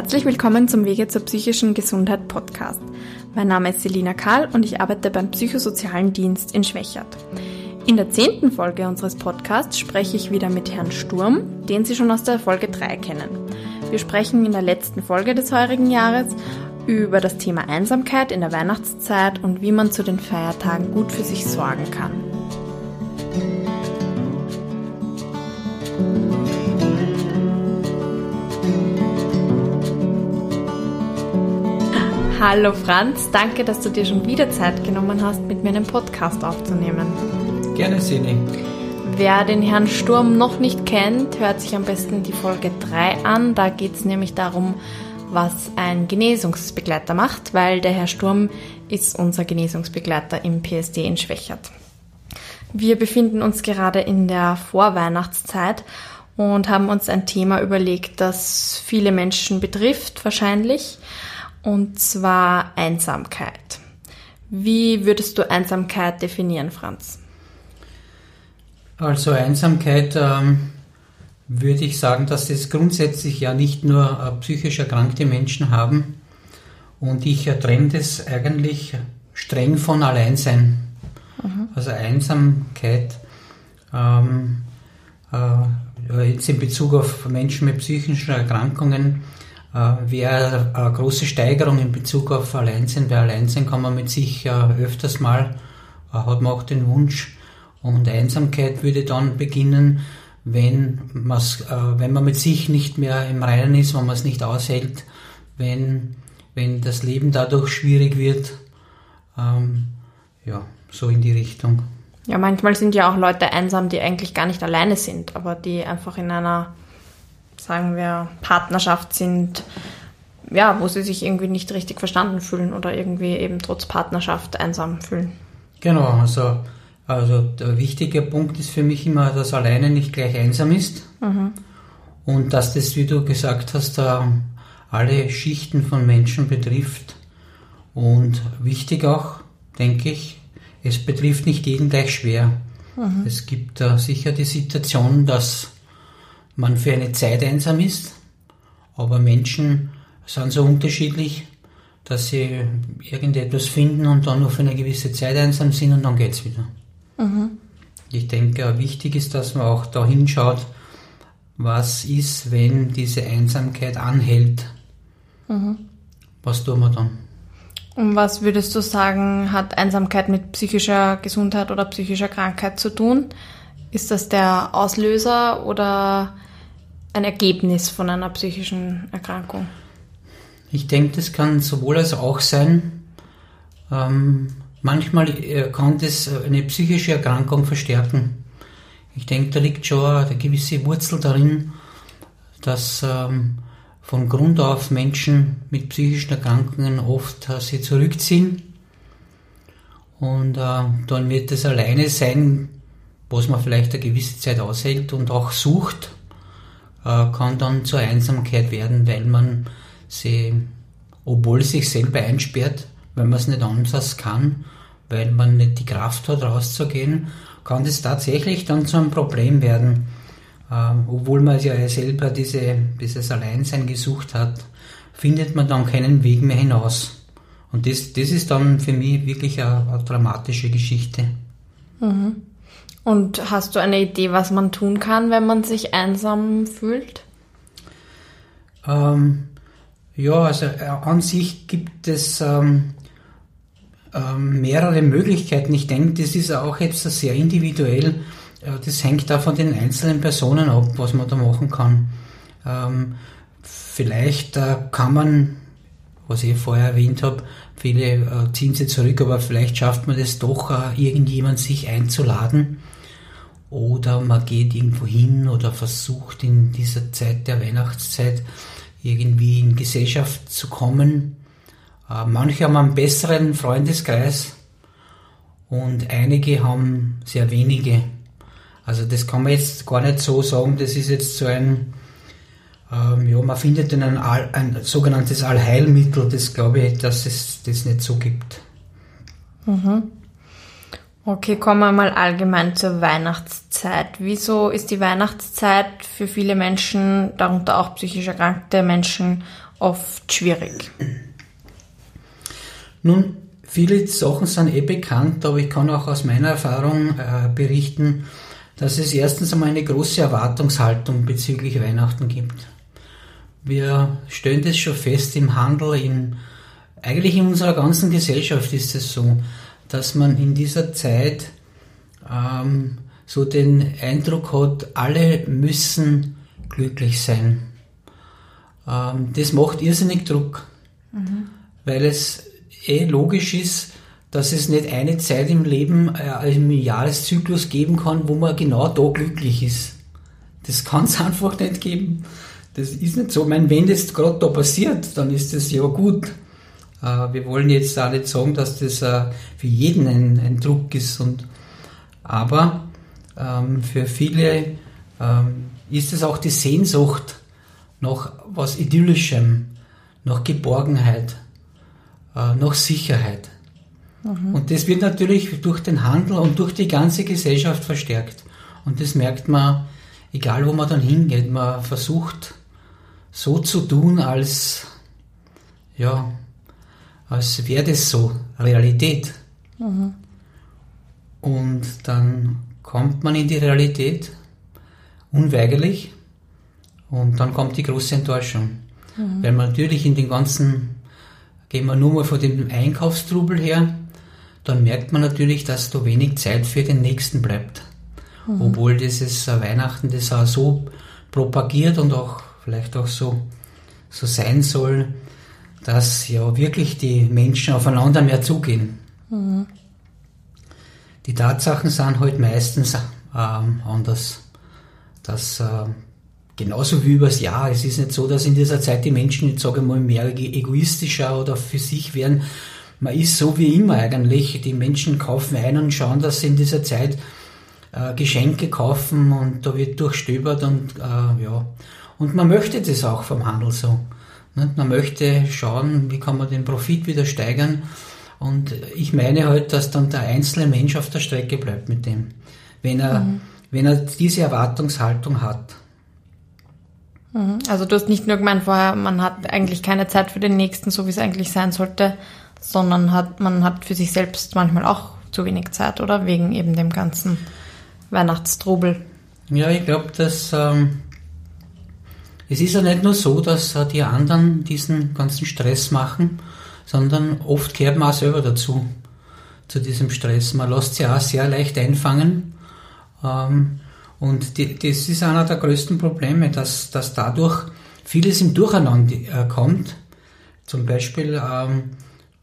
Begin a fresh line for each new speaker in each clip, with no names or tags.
Herzlich willkommen zum Wege zur psychischen Gesundheit Podcast. Mein Name ist Selina Kahl und ich arbeite beim Psychosozialen Dienst in Schwächert. In der zehnten Folge unseres Podcasts spreche ich wieder mit Herrn Sturm, den Sie schon aus der Folge 3 kennen. Wir sprechen in der letzten Folge des heurigen Jahres über das Thema Einsamkeit in der Weihnachtszeit und wie man zu den Feiertagen gut für sich sorgen kann. Hallo Franz, danke, dass du dir schon wieder Zeit genommen hast, mit mir einen Podcast aufzunehmen.
Gerne, Sini.
Wer den Herrn Sturm noch nicht kennt, hört sich am besten die Folge 3 an. Da geht es nämlich darum, was ein Genesungsbegleiter macht, weil der Herr Sturm ist unser Genesungsbegleiter im PSD in Schwächert. Wir befinden uns gerade in der Vorweihnachtszeit und haben uns ein Thema überlegt, das viele Menschen betrifft, wahrscheinlich und zwar Einsamkeit. Wie würdest du Einsamkeit definieren, Franz?
Also Einsamkeit ähm, würde ich sagen, dass es grundsätzlich ja nicht nur äh, psychisch erkrankte Menschen haben. Und ich trenne das eigentlich streng von Alleinsein. Mhm. Also Einsamkeit ähm, äh, jetzt in Bezug auf Menschen mit psychischen Erkrankungen äh, wäre eine große Steigerung in Bezug auf Alleinsein. Bei Alleinsein kann man mit sich äh, öfters mal, äh, hat man auch den Wunsch, und Einsamkeit würde dann beginnen, wenn, wenn man mit sich nicht mehr im Reinen ist, wenn man es nicht aushält, wenn, wenn das Leben dadurch schwierig wird. Ähm, ja, so in die Richtung.
Ja, manchmal sind ja auch Leute einsam, die eigentlich gar nicht alleine sind, aber die einfach in einer sagen wir, Partnerschaft sind, ja, wo sie sich irgendwie nicht richtig verstanden fühlen oder irgendwie eben trotz Partnerschaft einsam fühlen.
Genau, also, also der wichtige Punkt ist für mich immer, dass alleine nicht gleich einsam ist mhm. und dass das, wie du gesagt hast, alle Schichten von Menschen betrifft. Und wichtig auch, denke ich, es betrifft nicht jeden gleich schwer. Mhm. Es gibt uh, sicher die Situation, dass man für eine Zeit einsam ist, aber Menschen sind so unterschiedlich, dass sie irgendetwas finden und dann nur für eine gewisse Zeit einsam sind und dann geht es wieder. Mhm. Ich denke, wichtig ist, dass man auch da hinschaut, was ist, wenn diese Einsamkeit anhält. Mhm. Was tun wir dann?
Und was würdest du sagen, hat Einsamkeit mit psychischer Gesundheit oder psychischer Krankheit zu tun? Ist das der Auslöser oder ein Ergebnis von einer psychischen Erkrankung?
Ich denke, das kann sowohl als auch sein. Ähm, manchmal äh, kann das eine psychische Erkrankung verstärken. Ich denke, da liegt schon eine gewisse Wurzel darin, dass ähm, von Grund auf Menschen mit psychischen Erkrankungen oft äh, sie zurückziehen. Und äh, dann wird das alleine sein, was man vielleicht eine gewisse Zeit aushält und auch sucht äh, kann dann zur Einsamkeit werden, weil man sie, obwohl sich selber einsperrt, weil man es nicht anders kann, weil man nicht die Kraft hat, rauszugehen, kann das tatsächlich dann zu einem Problem werden. Äh, obwohl man ja selber diese, dieses Alleinsein gesucht hat, findet man dann keinen Weg mehr hinaus. Und das, das ist dann für mich wirklich eine, eine dramatische Geschichte.
Mhm. Und hast du eine Idee, was man tun kann, wenn man sich einsam fühlt?
Ähm, ja, also äh, an sich gibt es ähm, ähm, mehrere Möglichkeiten. Ich denke, das ist auch jetzt sehr individuell. Äh, das hängt da von den einzelnen Personen ab, was man da machen kann. Ähm, vielleicht äh, kann man, was ich vorher erwähnt habe, viele äh, ziehen sie zurück, aber vielleicht schafft man das doch, äh, irgendjemand sich einzuladen oder man geht irgendwo hin oder versucht in dieser Zeit der Weihnachtszeit irgendwie in Gesellschaft zu kommen. Äh, manche haben einen besseren Freundeskreis und einige haben sehr wenige. Also das kann man jetzt gar nicht so sagen, das ist jetzt so ein, ähm, ja, man findet ein, All, ein sogenanntes Allheilmittel, das glaube ich, dass es das nicht so gibt.
Mhm. Okay, kommen wir mal allgemein zur Weihnachtszeit. Wieso ist die Weihnachtszeit für viele Menschen, darunter auch psychisch erkrankte Menschen, oft schwierig?
Nun, viele Sachen sind eh bekannt, aber ich kann auch aus meiner Erfahrung äh, berichten, dass es erstens einmal eine große Erwartungshaltung bezüglich Weihnachten gibt. Wir stellen das schon fest im Handel, in, eigentlich in unserer ganzen Gesellschaft ist es so, dass man in dieser Zeit ähm, so den Eindruck hat, alle müssen glücklich sein. Ähm, das macht irrsinnig Druck, mhm. weil es eh logisch ist, dass es nicht eine Zeit im Leben, äh, im Jahreszyklus geben kann, wo man genau da glücklich ist. Das kann es einfach nicht geben. Das ist nicht so. Ich meine, wenn das gerade da passiert, dann ist das ja gut. Äh, wir wollen jetzt auch nicht sagen, dass das äh, für jeden ein, ein Druck ist. Und, aber ähm, für viele ähm, ist es auch die Sehnsucht nach was Idyllischem, nach Geborgenheit, äh, nach Sicherheit. Mhm. Und das wird natürlich durch den Handel und durch die ganze Gesellschaft verstärkt. Und das merkt man, egal wo man dann hingeht, man versucht so zu tun, als, ja, als wäre das so Realität. Mhm. Und dann kommt man in die Realität, unweigerlich, und dann kommt die große Enttäuschung. Mhm. Weil man natürlich in den ganzen, gehen wir nur mal von dem Einkaufstrubel her, dann merkt man natürlich, dass da wenig Zeit für den nächsten bleibt. Mhm. Obwohl dieses Weihnachten das auch so propagiert und auch vielleicht auch so, so sein soll, dass ja wirklich die Menschen aufeinander mehr zugehen. Mhm. Die Tatsachen sind halt meistens ähm, anders. Dass äh, genauso wie übers Jahr, es ist nicht so, dass in dieser Zeit die Menschen, jetzt sage ich mal, mehr egoistischer oder für sich werden. Man ist so wie immer eigentlich. Die Menschen kaufen ein und schauen, dass sie in dieser Zeit äh, Geschenke kaufen und da wird durchstöbert und äh, ja. Und man möchte das auch vom Handel so. Ne? Man möchte schauen, wie kann man den Profit wieder steigern. Und ich meine halt, dass dann der einzelne Mensch auf der Strecke bleibt mit dem. Wenn er, mhm. wenn er diese Erwartungshaltung hat.
Mhm. Also du hast nicht nur gemeint vorher, man hat eigentlich keine Zeit für den Nächsten, so wie es eigentlich sein sollte, sondern hat, man hat für sich selbst manchmal auch zu wenig Zeit, oder? Wegen eben dem ganzen Weihnachtstrubel.
Ja, ich glaube, dass ähm, es ist ja nicht nur so, dass die anderen diesen ganzen Stress machen, sondern oft kehrt man auch selber dazu, zu diesem Stress. Man lässt sich auch sehr leicht einfangen. Ähm, und das ist einer der größten Probleme, dass, dass dadurch vieles im Durcheinander äh, kommt. Zum Beispiel ähm,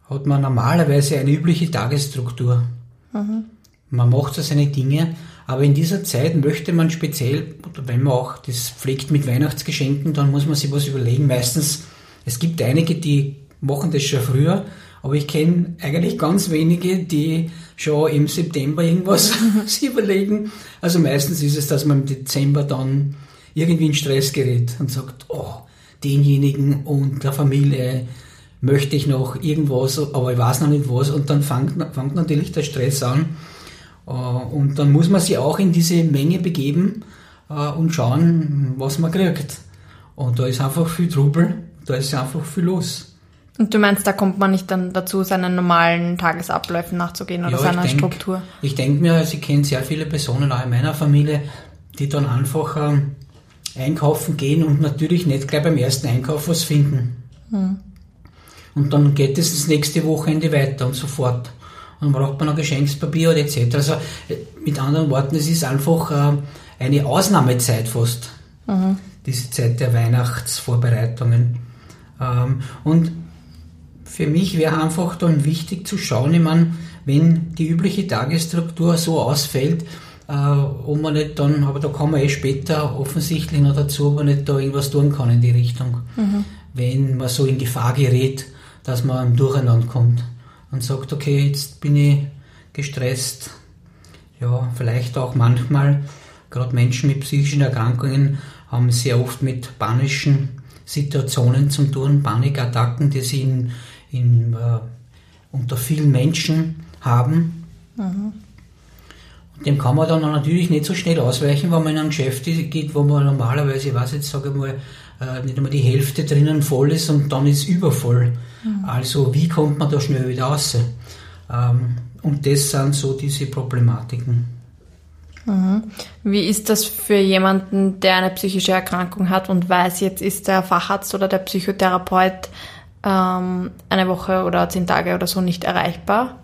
hat man normalerweise eine übliche Tagesstruktur. Mhm. Man macht so seine Dinge, aber in dieser Zeit möchte man speziell, wenn man auch das pflegt mit Weihnachtsgeschenken, dann muss man sich was überlegen. Meistens, es gibt einige, die machen das schon früher, aber ich kenne eigentlich ganz wenige, die schon im September irgendwas sich überlegen. Also meistens ist es, dass man im Dezember dann irgendwie in Stress gerät und sagt, oh, denjenigen und der Familie möchte ich noch irgendwas, aber ich weiß noch nicht was und dann fängt, fängt natürlich der Stress an und dann muss man sich auch in diese Menge begeben äh, und schauen, was man kriegt. Und da ist einfach viel Trubel, da ist einfach viel los.
Und du meinst, da kommt man nicht dann dazu, seinen normalen Tagesabläufen nachzugehen oder ja, seiner denk, Struktur?
Ich denke mir, also ich kenne sehr viele Personen auch in meiner Familie, die dann einfach ähm, einkaufen gehen und natürlich nicht gleich beim ersten Einkauf was finden. Hm. Und dann geht es das nächste Wochenende weiter und so fort dann braucht man noch Geschenkspapier oder etc. Also mit anderen Worten, es ist einfach äh, eine Ausnahmezeit fast, mhm. diese Zeit der Weihnachtsvorbereitungen. Ähm, und für mich wäre einfach dann wichtig zu schauen, ich meine, wenn die übliche Tagesstruktur so ausfällt, äh, ob man nicht dann, aber da kann man eh später offensichtlich noch dazu, ob man nicht da irgendwas tun kann in die Richtung. Mhm. Wenn man so in Gefahr gerät, dass man durcheinander kommt und sagt, okay, jetzt bin ich gestresst. Ja, vielleicht auch manchmal, gerade Menschen mit psychischen Erkrankungen haben sehr oft mit panischen Situationen zu tun, Panikattacken, die sie in, in, äh, unter vielen Menschen haben. Mhm. dem kann man dann natürlich nicht so schnell ausweichen, wenn man in ein Geschäft geht, wo man normalerweise, ich weiß jetzt, sage ich mal, äh, nicht einmal die Hälfte drinnen voll ist und dann ist übervoll. Mhm. Also wie kommt man da schnell wieder raus? Ähm, und das sind so diese Problematiken.
Mhm. Wie ist das für jemanden, der eine psychische Erkrankung hat und weiß, jetzt ist der Facharzt oder der Psychotherapeut ähm, eine Woche oder zehn Tage oder so nicht erreichbar?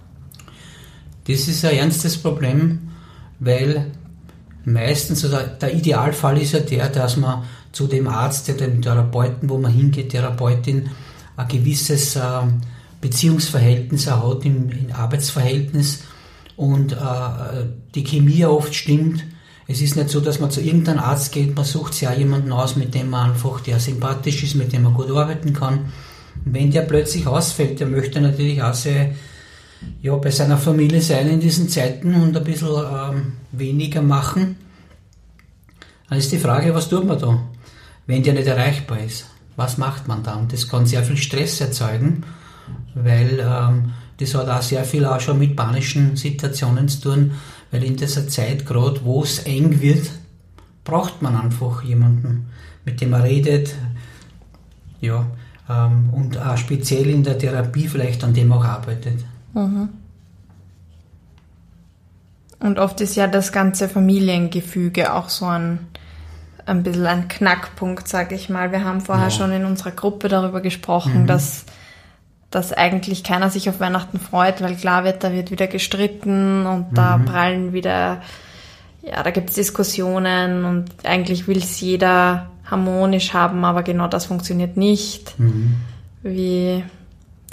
Das ist ein ernstes Problem, weil meistens, also der Idealfall ist ja der, dass man zu dem Arzt, dem Therapeuten, wo man hingeht, Therapeutin, ein gewisses äh, Beziehungsverhältnis hat im, Arbeitsverhältnis und äh, die Chemie oft stimmt. Es ist nicht so, dass man zu irgendeinem Arzt geht, man sucht sich auch jemanden aus, mit dem man einfach, der sympathisch ist, mit dem man gut arbeiten kann. Und wenn der plötzlich ausfällt, der möchte natürlich auch sehr, ja, bei seiner Familie sein in diesen Zeiten und ein bisschen ähm, weniger machen. Dann ist die Frage, was tut man da, wenn der nicht erreichbar ist? Was macht man da? Und das kann sehr viel Stress erzeugen, weil ähm, das hat auch sehr viel auch schon mit panischen Situationen zu tun, weil in dieser Zeit, gerade wo es eng wird, braucht man einfach jemanden, mit dem man redet, ja, ähm, und auch speziell in der Therapie vielleicht an dem auch arbeitet. Mhm.
Und oft ist ja das ganze Familiengefüge auch so ein, ein bisschen ein Knackpunkt, sage ich mal. Wir haben vorher ja. schon in unserer Gruppe darüber gesprochen, mhm. dass dass eigentlich keiner sich auf Weihnachten freut, weil klar wird, da wird wieder gestritten und mhm. da prallen wieder, ja, da gibt es Diskussionen und eigentlich will es jeder harmonisch haben, aber genau das funktioniert nicht. Mhm. Wie,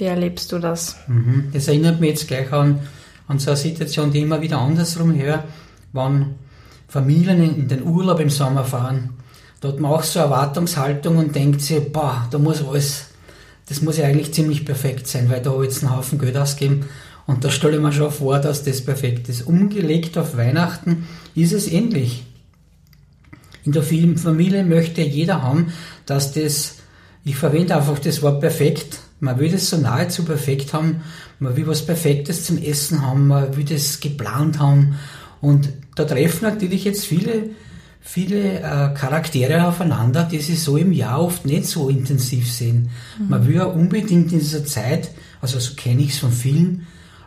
wie erlebst du das?
Mhm. Das erinnert mich jetzt gleich an, an so eine Situation, die immer wieder andersrum höre, wenn Familien in den Urlaub im Sommer fahren. Dort hat man auch so Erwartungshaltung und denkt sich, boah, da muss alles das muss ja eigentlich ziemlich perfekt sein, weil da habe ich jetzt einen Haufen Geld ausgeben und da stelle ich mir schon vor, dass das perfekt ist. Umgelegt auf Weihnachten ist es ähnlich. In der Familie möchte jeder haben, dass das, ich verwende einfach das Wort perfekt, man will das so nahezu perfekt haben, man will was Perfektes zum Essen haben, man will das geplant haben und da treffen natürlich jetzt viele viele äh, Charaktere aufeinander, die sie so im Jahr oft nicht so intensiv sehen. Mhm. Man will ja unbedingt in dieser Zeit, also so kenne ich es von vielen,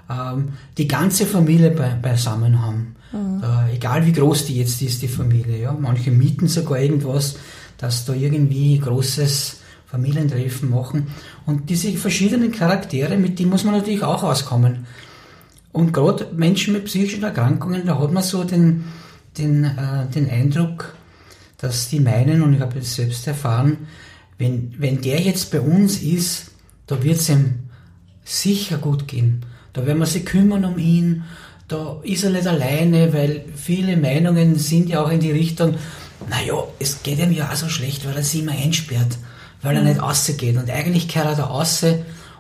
ähm, die ganze Familie bei, beisammen haben. Mhm. Äh, egal wie groß die jetzt ist, die Familie. Ja? Manche mieten sogar irgendwas, dass da irgendwie großes Familientreffen machen. Und diese verschiedenen Charaktere, mit denen muss man natürlich auch auskommen. Und gerade Menschen mit psychischen Erkrankungen, da hat man so den, den, äh, den Eindruck, dass die meinen, und ich habe es selbst erfahren, wenn, wenn der jetzt bei uns ist, da wird es ihm sicher gut gehen. Da werden wir sich kümmern um ihn, da ist er nicht alleine, weil viele Meinungen sind ja auch in die Richtung, naja, es geht ihm ja auch so schlecht, weil er sich immer einsperrt, weil er nicht rausgeht. Und eigentlich kehrt er da raus.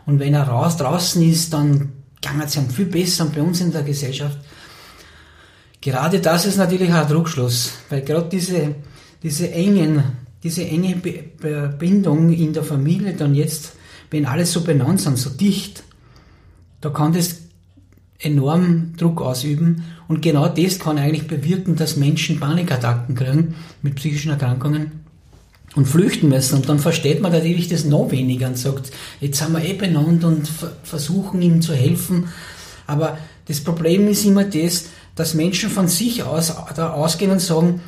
Und wenn er raus draußen ist, dann kann es ihm viel besser. Und bei uns in der Gesellschaft Gerade das ist natürlich ein Druckschluss, weil gerade diese, diese engen, diese enge Bindung in der Familie dann jetzt, wenn alles so benannt sind, so dicht, da kann das enorm Druck ausüben. Und genau das kann eigentlich bewirken, dass Menschen Panikattacken kriegen mit psychischen Erkrankungen und flüchten müssen. Und dann versteht man natürlich das noch weniger und sagt, jetzt haben wir eh benannt und versuchen ihm zu helfen. Aber das Problem ist immer das, dass Menschen von sich aus da ausgehen und sagen,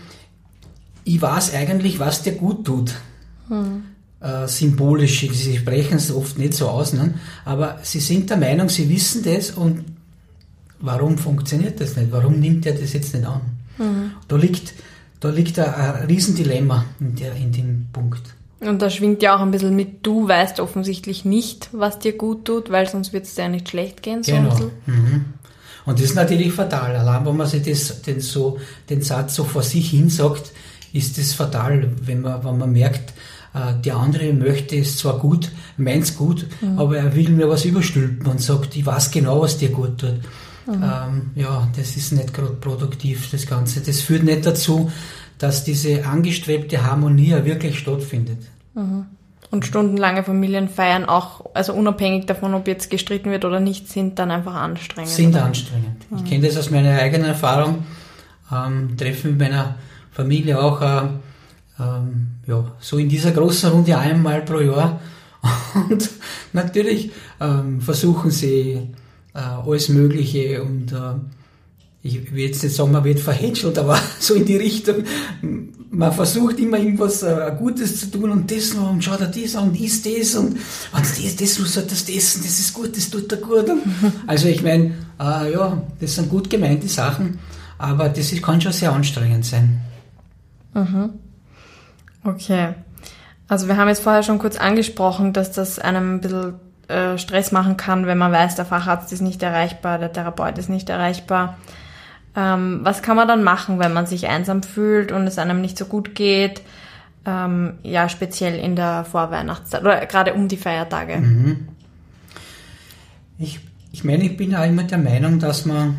ich weiß eigentlich, was dir gut tut. Hm. Äh, symbolisch, sie sprechen es oft nicht so aus, ne? aber sie sind der Meinung, sie wissen das und warum funktioniert das nicht? Warum nimmt er das jetzt nicht an? Hm. Da liegt, da liegt ein, ein Riesendilemma in, der, in dem Punkt.
Und da schwingt ja auch ein bisschen mit, du weißt offensichtlich nicht, was dir gut tut, weil sonst wird es dir ja nicht schlecht gehen.
So genau. Mhm. Und das ist natürlich fatal. Allein wenn man sich das, den, so, den Satz so vor sich hin sagt, ist das fatal, wenn man, wenn man merkt, äh, der andere möchte es zwar gut, meint es gut, mhm. aber er will mir was überstülpen und sagt, ich weiß genau, was dir gut tut. Mhm. Ähm, ja, das ist nicht gerade produktiv, das Ganze. Das führt nicht dazu, dass diese angestrebte Harmonie wirklich stattfindet.
Mhm. Und stundenlange Familienfeiern auch, also unabhängig davon, ob jetzt gestritten wird oder nicht, sind dann einfach anstrengend.
Sind oder? anstrengend. Mhm. Ich kenne das aus meiner eigenen Erfahrung. ähm, treffe mit meiner Familie auch äh, ähm, ja, so in dieser großen Runde einmal pro Jahr. Und natürlich ähm, versuchen sie äh, alles Mögliche und äh, ich will jetzt nicht sagen, man wird verhätschelt, aber so in die Richtung, man versucht immer irgendwas äh, Gutes zu tun und das noch und schaut er das an und isst das und, und das, das muss er das essen, das ist gut, das tut er gut. also ich meine, äh, ja, das sind gut gemeinte Sachen, aber das ist, kann schon sehr anstrengend sein.
Mhm. Okay. Also wir haben jetzt vorher schon kurz angesprochen, dass das einem ein bisschen äh, Stress machen kann, wenn man weiß, der Facharzt ist nicht erreichbar, der Therapeut ist nicht erreichbar. Ähm, was kann man dann machen, wenn man sich einsam fühlt und es einem nicht so gut geht? Ähm, ja, speziell in der Vorweihnachtszeit oder gerade um die Feiertage. Mhm.
Ich, ich meine, ich bin ja immer der Meinung, dass man,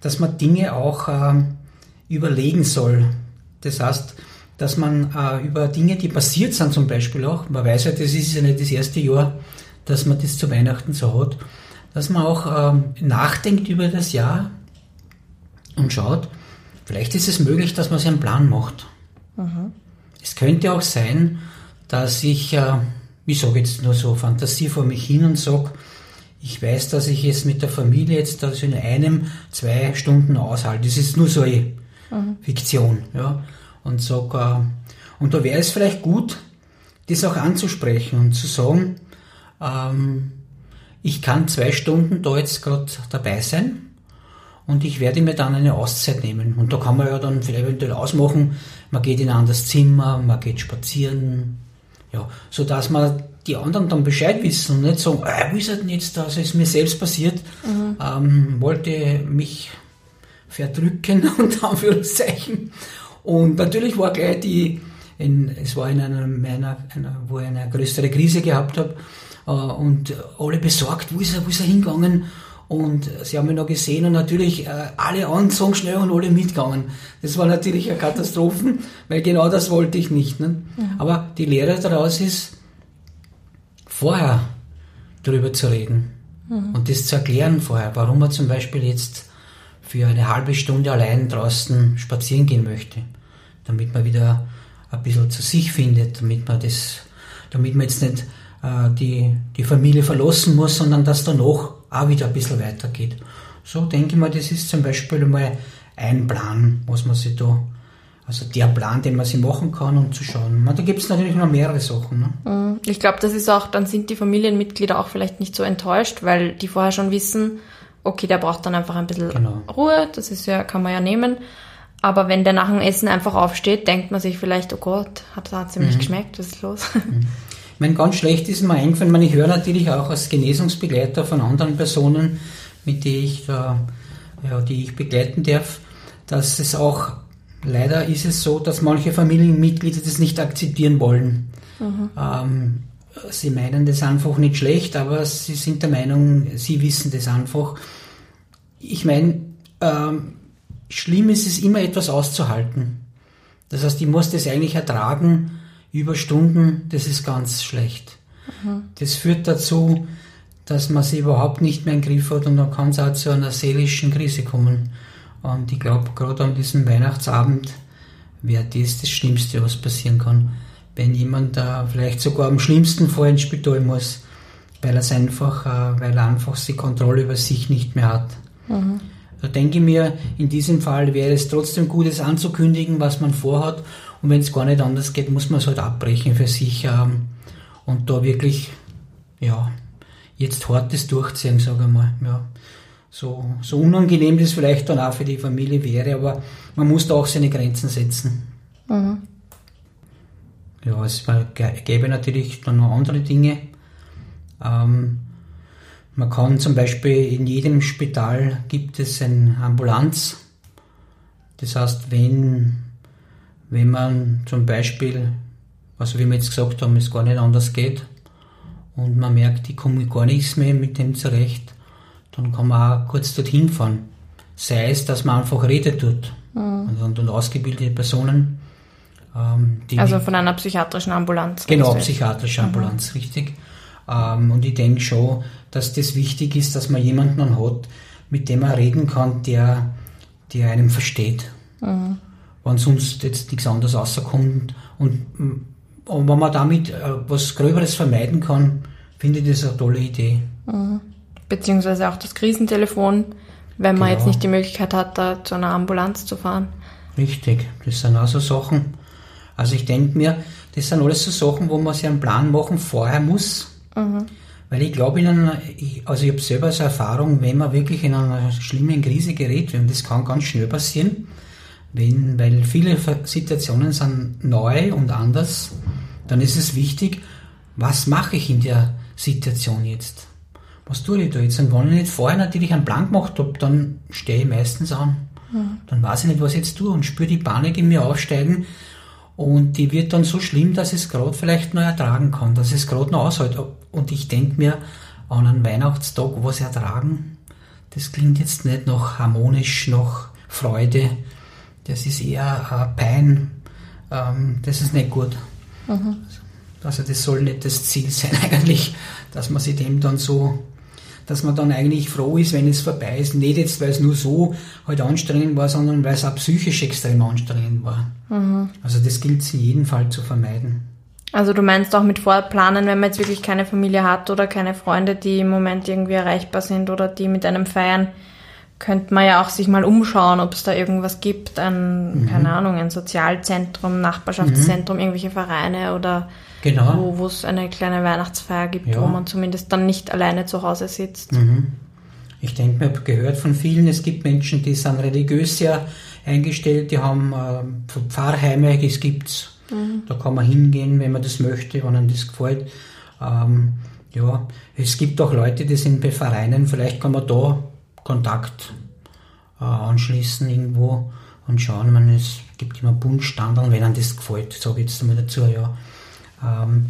dass man Dinge auch äh, überlegen soll. Das heißt, dass man äh, über Dinge, die passiert sind zum Beispiel auch, man weiß ja, das ist ja nicht das erste Jahr, dass man das zu Weihnachten so hat, dass man auch ähm, nachdenkt über das Jahr und schaut, vielleicht ist es möglich, dass man sich einen Plan macht. Mhm. Es könnte auch sein, dass ich, äh, ich sage jetzt nur so Fantasie vor mich hin und sage, ich weiß, dass ich es mit der Familie jetzt also in einem, zwei Stunden aushalte. Das ist nur so eine mhm. Fiktion. Ja und sage, äh, und da wäre es vielleicht gut, das auch anzusprechen und zu sagen, ähm, ich kann zwei Stunden da jetzt gerade dabei sein und ich werde mir dann eine Auszeit nehmen. Und da kann man ja dann vielleicht eventuell ausmachen, man geht in ein anderes Zimmer, man geht spazieren, ja, so dass man die anderen dann Bescheid wissen und nicht sagen, äh, wie ist denn jetzt das, ist mir selbst passiert, mhm. ähm, wollte mich verdrücken, unter Anführungszeichen, und natürlich war gleich die, in, es war in einer meiner, einer, wo ich eine größere Krise gehabt habe, und alle besorgt, wo ist er, wo ist er hingegangen? Und sie haben mich noch gesehen und natürlich äh, alle angezogen schnell und alle mitgegangen. Das war natürlich eine Katastrophe, weil genau das wollte ich nicht. Ne? Ja. Aber die Lehre daraus ist, vorher darüber zu reden mhm. und das zu erklären vorher, warum man zum Beispiel jetzt für eine halbe Stunde allein draußen spazieren gehen möchte, damit man wieder ein bisschen zu sich findet, damit man das, damit man jetzt nicht äh, die, die Familie verlassen muss, sondern dass danach auch wieder ein bisschen weitergeht. So denke ich mal, das ist zum Beispiel mal ein Plan, was man sich da, also der Plan, den man sich machen kann, um zu schauen. da gibt es natürlich noch mehrere Sachen. Ne?
Mhm. Ich glaube, das ist auch, dann sind die Familienmitglieder auch vielleicht nicht so enttäuscht, weil die vorher schon wissen, okay, der braucht dann einfach ein bisschen genau. Ruhe, das ist ja, kann man ja nehmen. Aber wenn der nach dem Essen einfach aufsteht, denkt man sich vielleicht, oh Gott, hat es ihm nicht mhm. geschmeckt, was ist los?
Mhm. Ich meine, ganz schlecht ist mir eingefallen, ich höre natürlich auch als Genesungsbegleiter von anderen Personen, mit denen ich da, ja, die ich begleiten darf, dass es auch, leider ist es so, dass manche Familienmitglieder das nicht akzeptieren wollen. Mhm. Ähm, sie meinen das einfach nicht schlecht, aber sie sind der Meinung, sie wissen das einfach. Ich meine, ähm, schlimm ist es immer etwas auszuhalten. Das heißt, ich muss das eigentlich ertragen über Stunden, das ist ganz schlecht. Mhm. Das führt dazu, dass man sie überhaupt nicht mehr im Griff hat und dann kann es auch zu einer seelischen Krise kommen. Und ich glaube, gerade an diesem Weihnachtsabend wäre das das Schlimmste, was passieren kann wenn jemand da vielleicht sogar am schlimmsten Fall ins Spital muss, weil er einfach, äh, weil er einfach die Kontrolle über sich nicht mehr hat. Mhm. Da denke ich mir, in diesem Fall wäre es trotzdem gut, es anzukündigen, was man vorhat. Und wenn es gar nicht anders geht, muss man es halt abbrechen für sich ähm, und da wirklich, ja, jetzt hartes durchziehen, sage ich mal. Ja. So, so unangenehm das vielleicht dann auch für die Familie wäre, aber man muss da auch seine Grenzen setzen. Mhm. Ja, es gäbe natürlich dann noch andere Dinge. Ähm, man kann zum Beispiel in jedem Spital gibt es eine Ambulanz. Das heißt, wenn, wenn man zum Beispiel, also wie wir jetzt gesagt haben, es gar nicht anders geht und man merkt, ich komme gar nichts mehr mit dem zurecht, dann kann man auch kurz dorthin fahren. Sei es, dass man einfach Rede tut. Mhm. Und, und ausgebildete Personen
ähm, also von einer psychiatrischen Ambulanz.
Genau, psychiatrische Ambulanz, mhm. richtig. Ähm, und ich denke schon, dass das wichtig ist, dass man jemanden hat, mit dem man reden kann, der, die einem versteht. Mhm. Wenn sonst jetzt nichts anderes rauskommt. Und, und wenn man damit äh, was Gröberes vermeiden kann, finde ich das eine tolle Idee.
Mhm. Beziehungsweise auch das Krisentelefon, wenn man genau. jetzt nicht die Möglichkeit hat, da zu einer Ambulanz zu fahren.
Richtig, das sind auch so Sachen. Also ich denke mir, das sind alles so Sachen, wo man sich einen Plan machen vorher muss. Mhm. Weil ich glaube, in einer, also ich habe selber so Erfahrung, wenn man wirklich in einer schlimmen Krise gerät, und das kann ganz schnell passieren, wenn, weil viele Situationen sind neu und anders, dann ist es wichtig, was mache ich in der Situation jetzt? Was tue ich da jetzt? Und wenn ich nicht vorher natürlich einen Plan gemacht habe, dann stehe ich meistens an. Mhm. Dann weiß ich nicht, was ich jetzt tue und spüre die Panik in mir aufsteigen und die wird dann so schlimm, dass es gerade vielleicht noch ertragen kann, dass es gerade noch aushält. Und ich denke mir, an einem Weihnachtstag was ertragen, das klingt jetzt nicht noch harmonisch, noch Freude. Das ist eher Pein. Ähm, das ist nicht gut. Mhm. Also das soll nicht das Ziel sein eigentlich, dass man sich dem dann so dass man dann eigentlich froh ist, wenn es vorbei ist. Nicht jetzt, weil es nur so halt anstrengend war, sondern weil es auch psychisch extrem anstrengend war. Mhm. Also das gilt es in jedem Fall zu vermeiden.
Also du meinst auch mit Vorplanen, wenn man jetzt wirklich keine Familie hat oder keine Freunde, die im Moment irgendwie erreichbar sind oder die mit einem feiern, könnte man ja auch sich mal umschauen, ob es da irgendwas gibt, ein, mhm. keine Ahnung, ein Sozialzentrum, Nachbarschaftszentrum, mhm. irgendwelche Vereine oder Genau. Wo es eine kleine Weihnachtsfeier gibt, ja. wo man zumindest dann nicht alleine zu Hause sitzt. Mhm.
Ich denke, man gehört von vielen, es gibt Menschen, die sind religiös sehr eingestellt, die haben äh, Pfarrheime, es gibt's. Mhm. Da kann man hingehen, wenn man das möchte, wenn einem das gefällt. Ähm, ja, es gibt auch Leute, die sind bei Vereinen, vielleicht kann man da Kontakt äh, anschließen irgendwo und schauen, man, es gibt immer Bundstandard, wenn einem das gefällt, sage ich jetzt einmal dazu, ja. Ähm,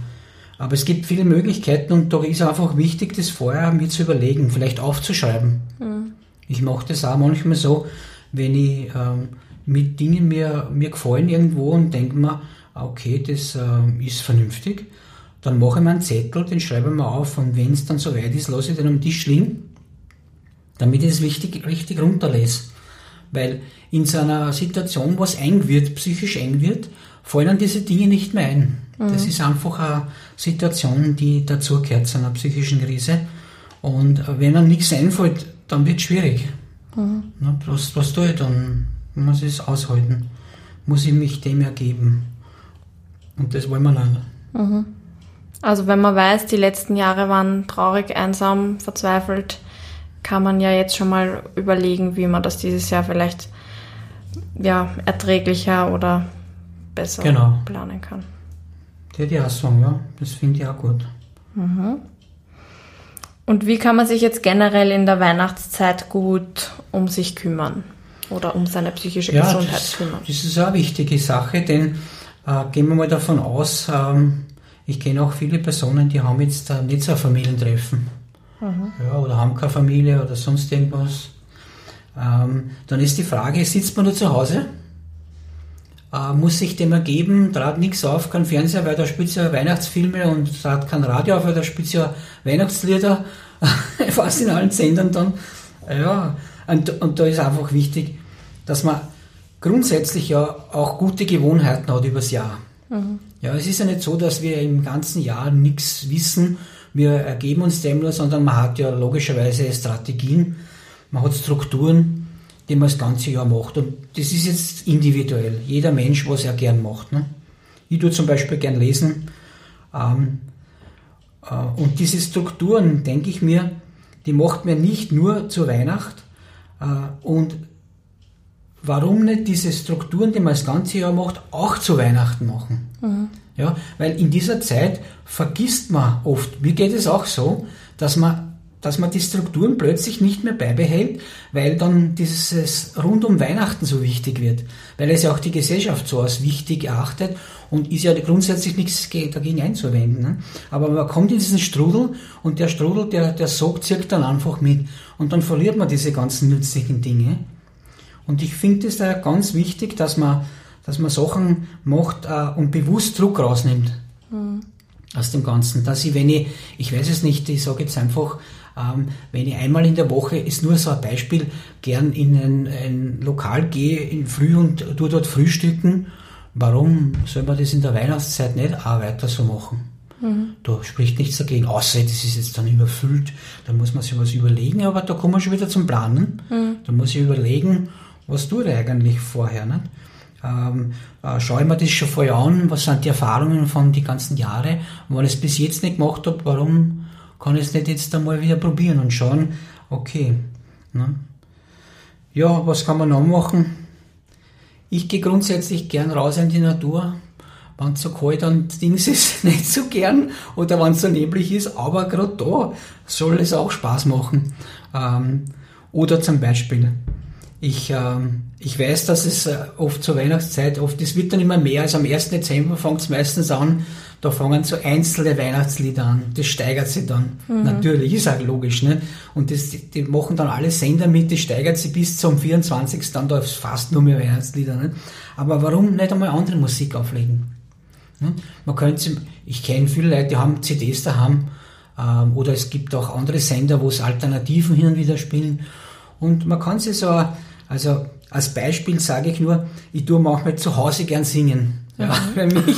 aber es gibt viele Möglichkeiten und da ist einfach wichtig, das vorher mir zu überlegen, vielleicht aufzuschreiben. Mhm. Ich mache das auch manchmal so, wenn ich ähm, mit Dingen mir, mir gefallen irgendwo und denke mir, okay, das äh, ist vernünftig, dann mache ich mir einen Zettel, den schreibe ich mir auf und wenn es dann soweit ist, lasse ich den am Tisch liegen, damit ich es richtig, richtig runterlese. Weil in so einer Situation, wo es eng wird, psychisch eng wird, fallen dann diese Dinge nicht mehr ein. Das mhm. ist einfach eine Situation, die dazugehört zu einer psychischen Krise. Und wenn dann nichts einfällt, dann wird es schwierig. Mhm. Na, was, was tue ich dann? Muss ich es aushalten? Muss ich mich dem ergeben? Und das wollen wir leider.
Mhm. Also wenn man weiß, die letzten Jahre waren traurig, einsam, verzweifelt, kann man ja jetzt schon mal überlegen, wie man das dieses Jahr vielleicht ja, erträglicher oder besser genau. planen kann.
Der die sagen, ja, das finde ich auch gut.
Mhm. Und wie kann man sich jetzt generell in der Weihnachtszeit gut um sich kümmern oder um seine psychische ja, Gesundheit
das,
kümmern?
Das ist eine wichtige Sache, denn äh, gehen wir mal davon aus, ähm, ich kenne auch viele Personen, die haben jetzt äh, nicht so ein Familientreffen. Mhm. Ja, oder haben keine Familie oder sonst irgendwas. Ähm, dann ist die Frage, sitzt man nur zu Hause? äh, muss sich dem ergeben, trat nichts auf, kein Fernseher, weil da spielt ja Weihnachtsfilme und trat kein Radio auf, weil da spielt ja Weihnachtslieder, fast in allen Sendern dann. Ja, und, und da ist einfach wichtig, dass man grundsätzlich ja auch gute Gewohnheiten hat übers Jahr. Mhm. Ja, es ist ja nicht so, dass wir im ganzen Jahr nichts wissen, wir ergeben uns dem nur, sondern man hat ja logischerweise Strategien, man hat Strukturen, die man das ganze Jahr macht. Und das ist jetzt individuell. Jeder Mensch, was er gern macht. Ne? Ich tue zum Beispiel gern lesen. Ähm, äh, und diese Strukturen, denke ich mir, die macht man nicht nur zur Weihnacht. Äh, und warum nicht diese Strukturen, die man das ganze Jahr macht, auch zu Weihnachten machen? Mhm. Ja, weil in dieser Zeit vergisst man oft, mir geht es auch so, dass man dass man die Strukturen plötzlich nicht mehr beibehält, weil dann dieses rund um Weihnachten so wichtig wird, weil es ja auch die Gesellschaft so als wichtig erachtet und ist ja grundsätzlich nichts dagegen einzuwenden. Ne? Aber man kommt in diesen Strudel und der Strudel, der, der Sog zirkt dann einfach mit und dann verliert man diese ganzen nützlichen Dinge. Und ich finde es da ganz wichtig, dass man, dass man Sachen macht äh, und bewusst Druck rausnimmt. Mhm. Aus dem Ganzen. Dass ich, wenn ich, ich weiß es nicht, ich sage jetzt einfach, Ähm, wenn ich einmal in der Woche, ist nur so ein Beispiel, gern in ein, ein Lokal gehe in Früh und tue dort frühstücken, warum soll man das in der Weihnachtszeit nicht auch weiter so machen? Mhm. Da spricht nichts dagegen, außer das ist jetzt dann überfüllt, da muss man sich was überlegen, aber da kommen wir schon wieder zum Planen. Mhm. Da muss ich überlegen, was tue ich eigentlich vorher. Nicht? Ähm, äh, schaue ich mir das schon vorher an, was sind die Erfahrungen von den ganzen Jahren und wenn ich es bis jetzt nicht gemacht habe, warum kann ich es nicht jetzt einmal wieder probieren und schauen, okay. Ne? Ja, was kann man noch machen? Ich gehe grundsätzlich gern raus in die Natur, wenn es so kalt und Dings ist, nicht so gern oder wenn es so neblig ist, aber gerade da soll es auch Spaß machen. Ähm, oder zum Beispiel, ich, ähm, ich weiß, dass es äh, oft zur Weihnachtszeit, oft, es wird dann immer mehr, also am 1. Dezember fängt es meistens an, da fangen so einzelne Weihnachtslieder an, das steigert sich dann. Mhm. Natürlich, ist auch logisch, ne? Und das, die machen dann alle Sender mit, das steigert sich bis zum 24. dann da ist fast nur mehr Weihnachtslieder, ne? Aber warum nicht einmal andere Musik auflegen? Ne? Man könnte, ich kenne viele Leute, die haben CDs daheim, ähm, oder es gibt auch andere Sender, wo es Alternativen hin und wieder spielen. Und man kann sich so, also als Beispiel sage ich nur, ich tue manchmal zu Hause gern singen. Ja, mhm. für mich.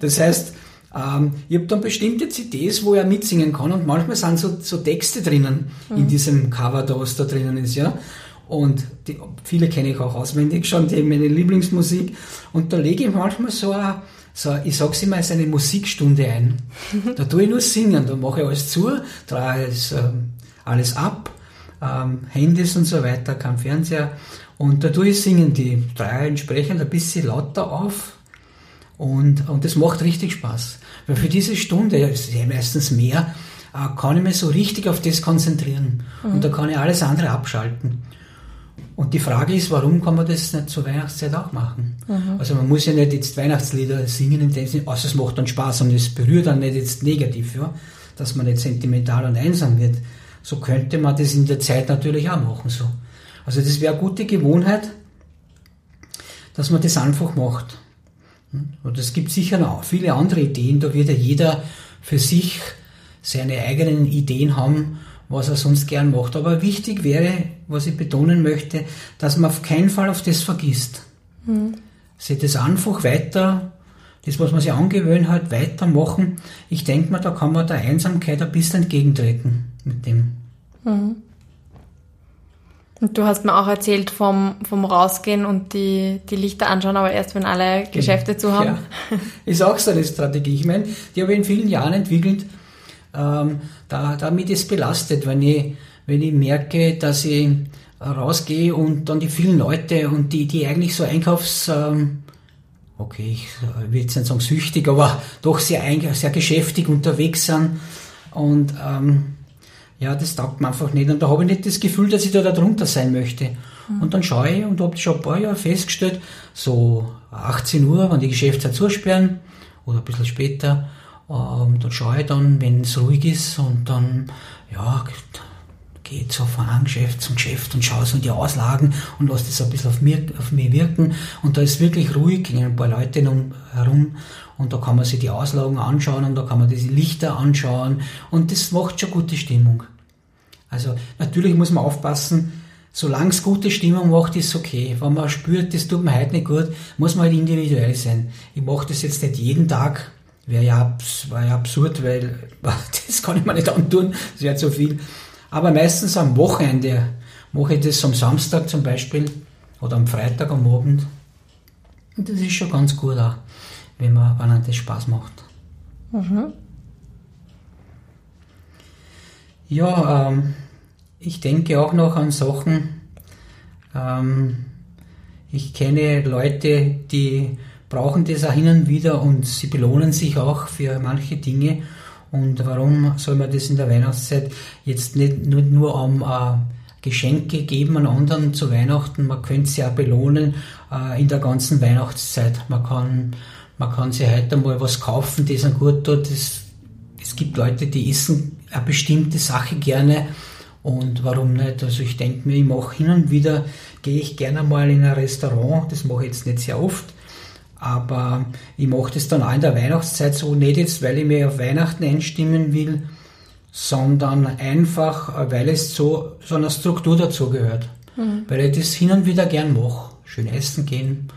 Das heißt, ähm, ich habe dann bestimmte CDs, wo er mitsingen kann und manchmal sind so, so Texte drinnen mhm. in diesem Cover da, was da drinnen ist, ja. Und die, viele kenne ich auch auswendig schon, die meine Lieblingsmusik. Und da lege ich manchmal so ein, so, ich sag's immer, als eine Musikstunde ein. Da tue ich nur singen, da mache ich alles zu, drehe alles, ähm, alles ab, ähm, Handys und so weiter, kein Fernseher. Und da tue ich singen, die drei entsprechend ein bisschen lauter auf, und, und das macht richtig Spaß. Weil für diese Stunde, es ist ja meistens mehr, äh, kann ich mich so richtig auf das konzentrieren. Mhm. Und da kann ich alles andere abschalten. Und die Frage ist, warum kann man das nicht zur Weihnachtszeit auch machen? Mhm. Also man muss ja nicht jetzt Weihnachtslieder singen in dem Sinne, also es macht dann Spaß und es berührt dann nicht jetzt negativ, ja, dass man nicht sentimental und einsam wird. So könnte man das in der Zeit natürlich auch machen, so. Also das wäre eine gute Gewohnheit, dass man das einfach macht. Und es gibt sicher noch viele andere Ideen, da wird ja jeder für sich seine eigenen Ideen haben, was er sonst gern macht. Aber wichtig wäre, was ich betonen möchte, dass man auf keinen Fall auf das vergisst. Mhm. Sich das einfach weiter, das, was man sich angewöhnt hat, weitermachen. Ich denke mal, da kann man der Einsamkeit ein bisschen entgegentreten mit dem. Mhm.
Und du hast mir auch erzählt vom, vom Rausgehen und die, die Lichter anschauen, aber erst wenn alle genau. Geschäfte zu haben. Ja.
Ist auch so eine Strategie. Ich meine, die habe ich in vielen Jahren entwickelt. Ähm, da, damit ist belastet, wenn ich, wenn ich merke, dass ich rausgehe und dann die vielen Leute und die, die eigentlich so Einkaufs, ähm, okay, ich will jetzt nicht sagen süchtig, aber doch sehr, sehr geschäftig unterwegs sind und ähm, ja, das taugt mir einfach nicht. Und da habe ich nicht das Gefühl, dass ich da drunter sein möchte. Mhm. Und dann schaue ich und habe schon ein paar Jahre festgestellt, so 18 Uhr, wenn die Geschäfte zusperren, oder ein bisschen später, ähm, dann schaue ich dann, wenn es ruhig ist und dann, ja, geht so von einem Geschäft zum Geschäft und schaue so in die Auslagen und lasse das ein bisschen auf, mir, auf mich wirken. Und da ist wirklich ruhig, gehen ein paar Leute herum und da kann man sich die Auslagen anschauen und da kann man diese Lichter anschauen und das macht schon gute Stimmung. Also natürlich muss man aufpassen, solange es gute Stimmung macht, ist es okay. Wenn man spürt, das tut mir heute nicht gut, muss man halt individuell sein. Ich mache das jetzt nicht jeden Tag, wäre ja, wär ja absurd, weil das kann ich mir nicht antun, das wäre zu viel. Aber meistens am Wochenende mache ich das am Samstag zum Beispiel oder am Freitag am Abend. Und das ist schon ganz gut auch wenn man, wenn einem das Spaß macht. Mhm. Ja, ähm, ich denke auch noch an Sachen. Ähm, ich kenne Leute, die brauchen das auch hin und wieder und sie belohnen sich auch für manche Dinge. Und warum soll man das in der Weihnachtszeit jetzt nicht nur, nur um äh, Geschenke geben an anderen zu Weihnachten? Man könnte sie auch belohnen äh, in der ganzen Weihnachtszeit. Man kann man kann sich heute mal was kaufen, das einem gut. Es, es gibt Leute, die essen eine bestimmte Sache gerne. Und warum nicht? Also ich denke mir, ich mache hin und wieder, gehe ich gerne mal in ein Restaurant. Das mache ich jetzt nicht sehr oft. Aber ich mache das dann auch in der Weihnachtszeit so, nicht jetzt, weil ich mir auf Weihnachten einstimmen will, sondern einfach, weil es zu so einer Struktur dazugehört. Mhm. Weil ich das hin und wieder gern mache. Schön essen gehen,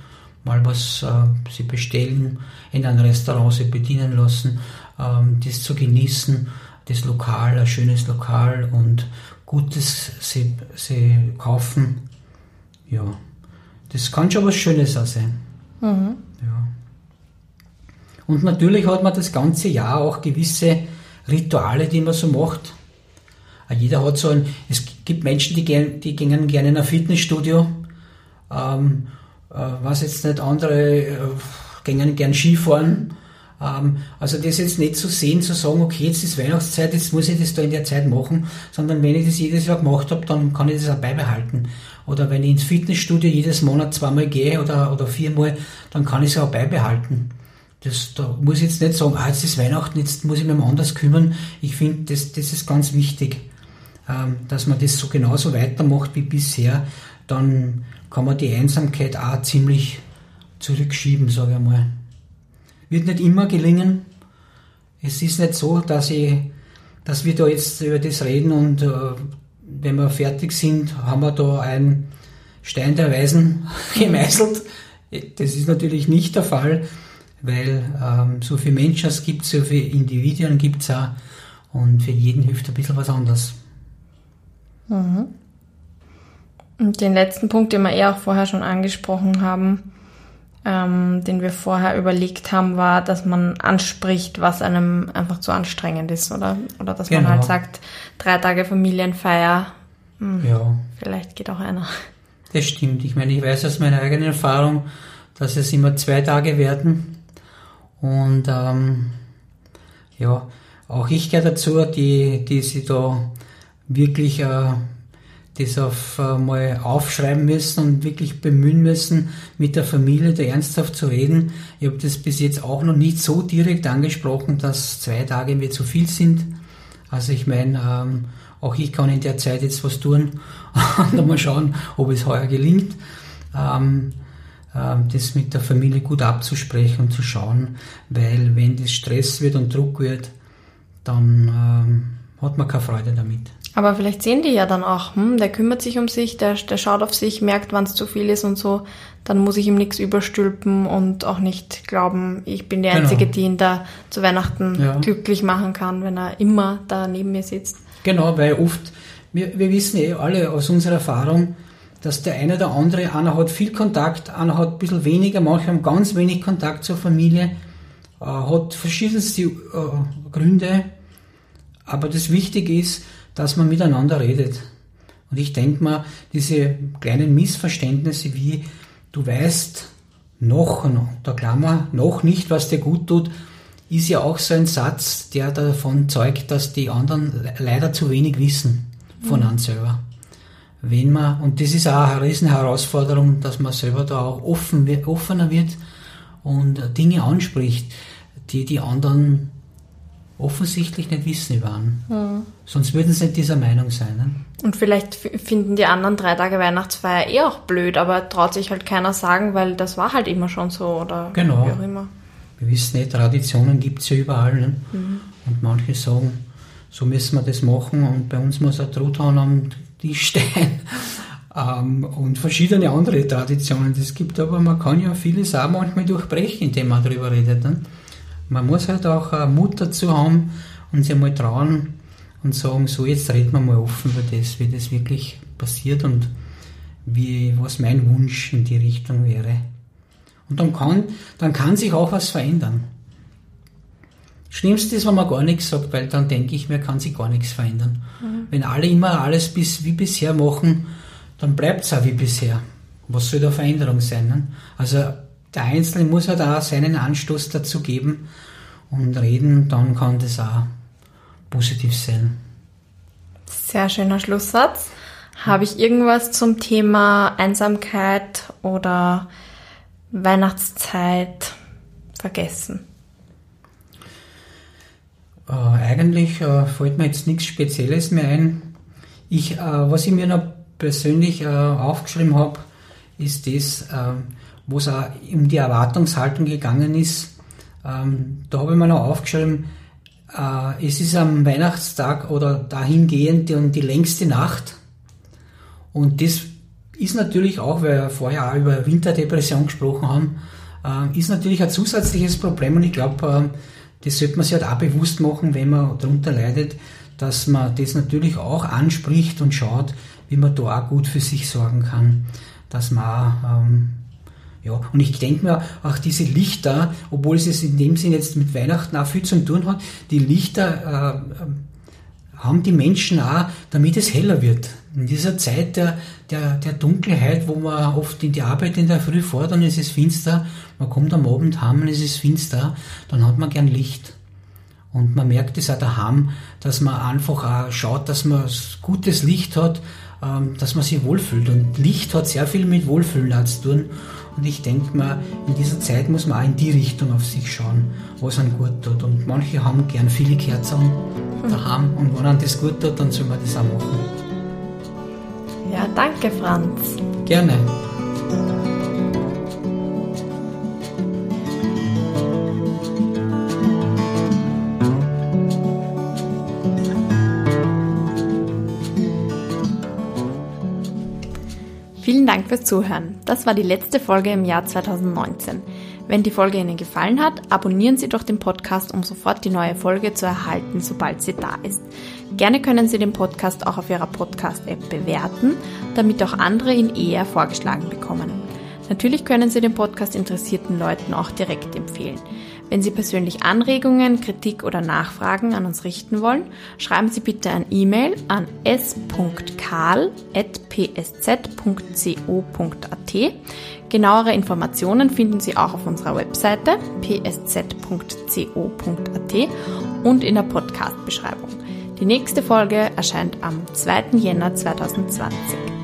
mal was äh, sie bestellen, in ein Restaurant sie bedienen lassen, ähm, das zu genießen, das Lokal, ein schönes Lokal und Gutes sie, sie kaufen. Ja, das kann schon was Schönes auch sein. Mhm. Und natürlich hat man das ganze Jahr auch gewisse Rituale, die man so macht. Jeder hat so ein, es gibt Menschen, die, gehen, die gehen gerne in ein Fitnessstudio, ähm, äh, was jetzt nicht andere, äh, gehen gern Skifahren. Ähm, also das jetzt nicht zu sehen, zu sagen, okay, jetzt ist Weihnachtszeit, jetzt muss ich das da in der Zeit machen, sondern wenn ich das jedes Jahr gemacht habe, dann kann ich das auch beibehalten. Oder wenn ich ins Fitnessstudio jedes Monat zweimal gehe oder, oder viermal, dann kann ich es auch beibehalten. Das, da muss ich jetzt nicht sagen, ah, jetzt ist Weihnachten, jetzt muss ich mich um anders kümmern. Ich finde, das, das ist ganz wichtig, ähm, dass man das so genauso weitermacht wie bisher. Dann kann man die Einsamkeit auch ziemlich zurückschieben, sage ich mal. Wird nicht immer gelingen. Es ist nicht so, dass, ich, dass wir da jetzt über das reden und äh, wenn wir fertig sind, haben wir da einen Stein der Weisen gemeißelt. Das ist natürlich nicht der Fall weil ähm, so viele Menschen es gibt, so viele Individuen gibt es auch und für jeden hilft ein bisschen was anderes.
Mhm. Und den letzten Punkt, den wir eh auch vorher schon angesprochen haben, ähm, den wir vorher überlegt haben, war, dass man anspricht, was einem einfach zu anstrengend ist, oder? Oder dass genau. man halt sagt, drei Tage Familienfeier, hm, ja. vielleicht geht auch einer.
Das stimmt. Ich meine, ich weiß aus meiner eigenen Erfahrung, dass es immer zwei Tage werden und ähm, ja, auch ich gehöre dazu, die, die sich da wirklich äh, das auf äh, mal aufschreiben müssen und wirklich bemühen müssen, mit der Familie da ernsthaft zu reden. Ich habe das bis jetzt auch noch nicht so direkt angesprochen, dass zwei Tage mir zu viel sind. Also ich meine, ähm, auch ich kann in der Zeit jetzt was tun und mal schauen, ob es heuer gelingt. Ähm, das mit der Familie gut abzusprechen und zu schauen, weil wenn das Stress wird und Druck wird, dann ähm, hat man keine Freude damit.
Aber vielleicht sehen die ja dann auch, hm, der kümmert sich um sich, der, der schaut auf sich, merkt, wann es zu viel ist und so, dann muss ich ihm nichts überstülpen und auch nicht glauben, ich bin die genau. Einzige, die ihn da zu Weihnachten ja. glücklich machen kann, wenn er immer da neben mir sitzt.
Genau, weil oft, wir, wir wissen eh alle aus unserer Erfahrung, dass der eine oder andere, einer hat viel Kontakt, einer hat ein bisschen weniger, manche haben ganz wenig Kontakt zur Familie, äh, hat verschiedenste äh, Gründe, aber das Wichtige ist, dass man miteinander redet. Und ich denke mal, diese kleinen Missverständnisse wie, du weißt noch, der Klammer, noch nicht, was dir gut tut, ist ja auch so ein Satz, der davon zeugt, dass die anderen leider zu wenig wissen von mhm. einem selber wenn man, und das ist auch eine riesen Herausforderung, dass man selber da auch offen offener wird und Dinge anspricht, die die anderen offensichtlich nicht wissen über einen. Mhm. Sonst würden sie nicht dieser Meinung sein. Ne?
Und vielleicht finden die anderen drei Tage Weihnachtsfeier eh auch blöd, aber traut sich halt keiner sagen, weil das war halt immer schon so oder
genau. wie auch immer. Wir wissen nicht, Traditionen gibt es ja überall. Ne? Mhm. Und manche sagen, so müssen wir das machen und bei uns muss ein Truthahn am Tischstein ähm, und verschiedene andere Traditionen. Das gibt aber, man kann ja vieles auch manchmal durchbrechen, indem man darüber redet. Ne? Man muss halt auch äh, Mut dazu haben und sich mal trauen und sagen, so jetzt reden wir mal offen über das, wie das wirklich passiert und wie, was mein Wunsch in die Richtung wäre. Und dann kann, dann kann sich auch was verändern. Schlimmste ist, wenn man gar nichts sagt, weil dann denke ich mir, kann sich gar nichts verändern. Mhm. Wenn alle immer alles bis, wie bisher machen, dann bleibt es auch wie bisher. Was soll da Veränderung sein? Ne? Also der Einzelne muss halt auch seinen Anstoß dazu geben und reden, dann kann das auch positiv sein.
Sehr schöner Schlusssatz. Habe ich irgendwas zum Thema Einsamkeit oder Weihnachtszeit vergessen?
Äh, eigentlich äh, fällt mir jetzt nichts Spezielles mehr ein. Ich, äh, was ich mir noch persönlich äh, aufgeschrieben habe, ist das, äh, wo es auch um die Erwartungshaltung gegangen ist. Ähm, da habe ich mir noch aufgeschrieben, äh, es ist am Weihnachtstag oder dahingehend die, die längste Nacht. Und das ist natürlich auch, weil wir vorher auch über Winterdepression gesprochen haben, äh, ist natürlich ein zusätzliches Problem und ich glaube, äh, das sollte man sich halt auch bewusst machen, wenn man darunter leidet, dass man das natürlich auch anspricht und schaut, wie man da auch gut für sich sorgen kann, dass man auch, ähm, ja, und ich denke mir auch diese Lichter, obwohl es in dem Sinn jetzt mit Weihnachten auch viel zu tun hat, die Lichter äh, haben die Menschen auch, damit es heller wird. In dieser Zeit der, der, der Dunkelheit, wo man oft in die Arbeit in der Früh fährt und es ist finster, man kommt am Abend heim und es ist finster, dann hat man gern Licht. Und man merkt es auch daheim, dass man einfach auch schaut, dass man gutes Licht hat, ähm, dass man sich wohlfühlt. Und Licht hat sehr viel mit Wohlfühlen zu tun. Und ich denke mal, in dieser Zeit muss man auch in die Richtung auf sich schauen, was einem gut tut. Und manche haben gern viele Kerzen daheim. Und wenn einem das gut tut, dann soll man das auch machen.
Ja, danke, Franz.
Gerne.
Vielen Dank fürs Zuhören. Das war die letzte Folge im Jahr 2019. Wenn die Folge Ihnen gefallen hat, abonnieren Sie doch den Podcast, um sofort die neue Folge zu erhalten, sobald sie da ist. Gerne können Sie den Podcast auch auf Ihrer Podcast-App bewerten, damit auch andere ihn eher vorgeschlagen bekommen. Natürlich können Sie den Podcast interessierten Leuten auch direkt empfehlen. Wenn Sie persönlich Anregungen, Kritik oder Nachfragen an uns richten wollen, schreiben Sie bitte ein E-Mail an s.karl.psz.co.at. Genauere Informationen finden Sie auch auf unserer Webseite psz.co.at und in der Podcast-Beschreibung. Die nächste Folge erscheint am 2. Jänner 2020.